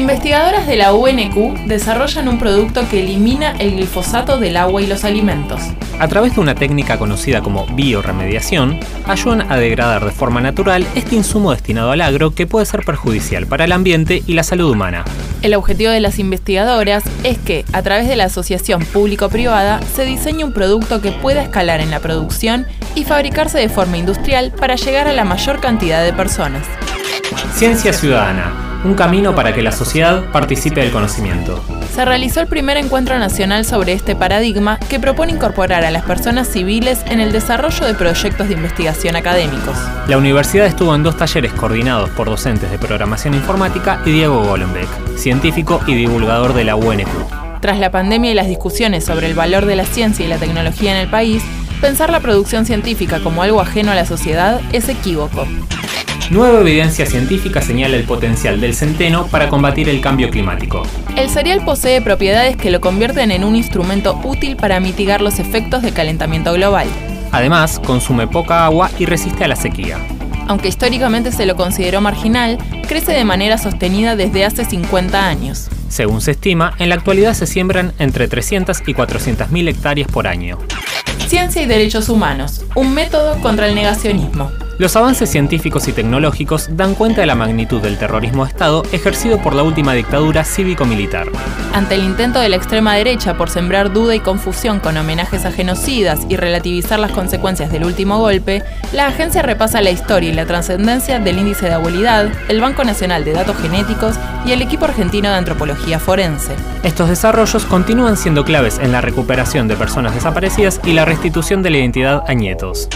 Investigadoras de la UNQ desarrollan un producto que elimina el glifosato del agua y los alimentos. A través de una técnica conocida como bioremediación, ayudan a degradar de forma natural este insumo destinado al agro que puede ser perjudicial para el ambiente y la salud humana. El objetivo de las investigadoras es que, a través de la asociación público-privada, se diseñe un producto que pueda escalar en la producción y fabricarse de forma industrial para llegar a la mayor cantidad de personas. Ciencia Ciudadana un camino para que la sociedad participe del conocimiento. Se realizó el primer encuentro nacional sobre este paradigma que propone incorporar a las personas civiles en el desarrollo de proyectos de investigación académicos. La universidad estuvo en dos talleres coordinados por docentes de programación informática y Diego Golenbeck, científico y divulgador de la UNQ. Tras la pandemia y las discusiones sobre el valor de la ciencia y la tecnología en el país, pensar la producción científica como algo ajeno a la sociedad es equívoco. Nueva evidencia científica señala el potencial del centeno para combatir el cambio climático. El cereal posee propiedades que lo convierten en un instrumento útil para mitigar los efectos de calentamiento global. Además, consume poca agua y resiste a la sequía. Aunque históricamente se lo consideró marginal, crece de manera sostenida desde hace 50 años. Según se estima, en la actualidad se siembran entre 300 y 400 mil hectáreas por año. Ciencia y derechos humanos, un método contra el negacionismo. Los avances científicos y tecnológicos dan cuenta de la magnitud del terrorismo de Estado ejercido por la última dictadura cívico-militar. Ante el intento de la extrema derecha por sembrar duda y confusión con homenajes a genocidas y relativizar las consecuencias del último golpe, la agencia repasa la historia y la trascendencia del índice de abuelidad, el Banco Nacional de Datos Genéticos y el equipo argentino de antropología forense. Estos desarrollos continúan siendo claves en la recuperación de personas desaparecidas y la restitución de la identidad a nietos.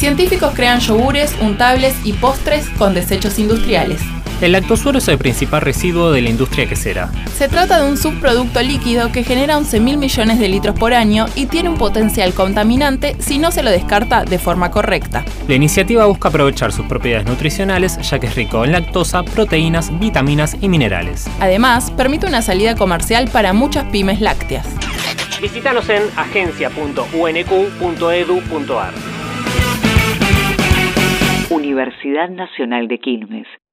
Científicos crean yogures, untables y postres con desechos industriales. El lactosuero es el principal residuo de la industria quesera. Se trata de un subproducto líquido que genera 11.000 millones de litros por año y tiene un potencial contaminante si no se lo descarta de forma correcta. La iniciativa busca aprovechar sus propiedades nutricionales ya que es rico en lactosa, proteínas, vitaminas y minerales. Además, permite una salida comercial para muchas pymes lácteas. Visítanos en agencia.unq.edu.ar. Universidad Nacional de Quilmes.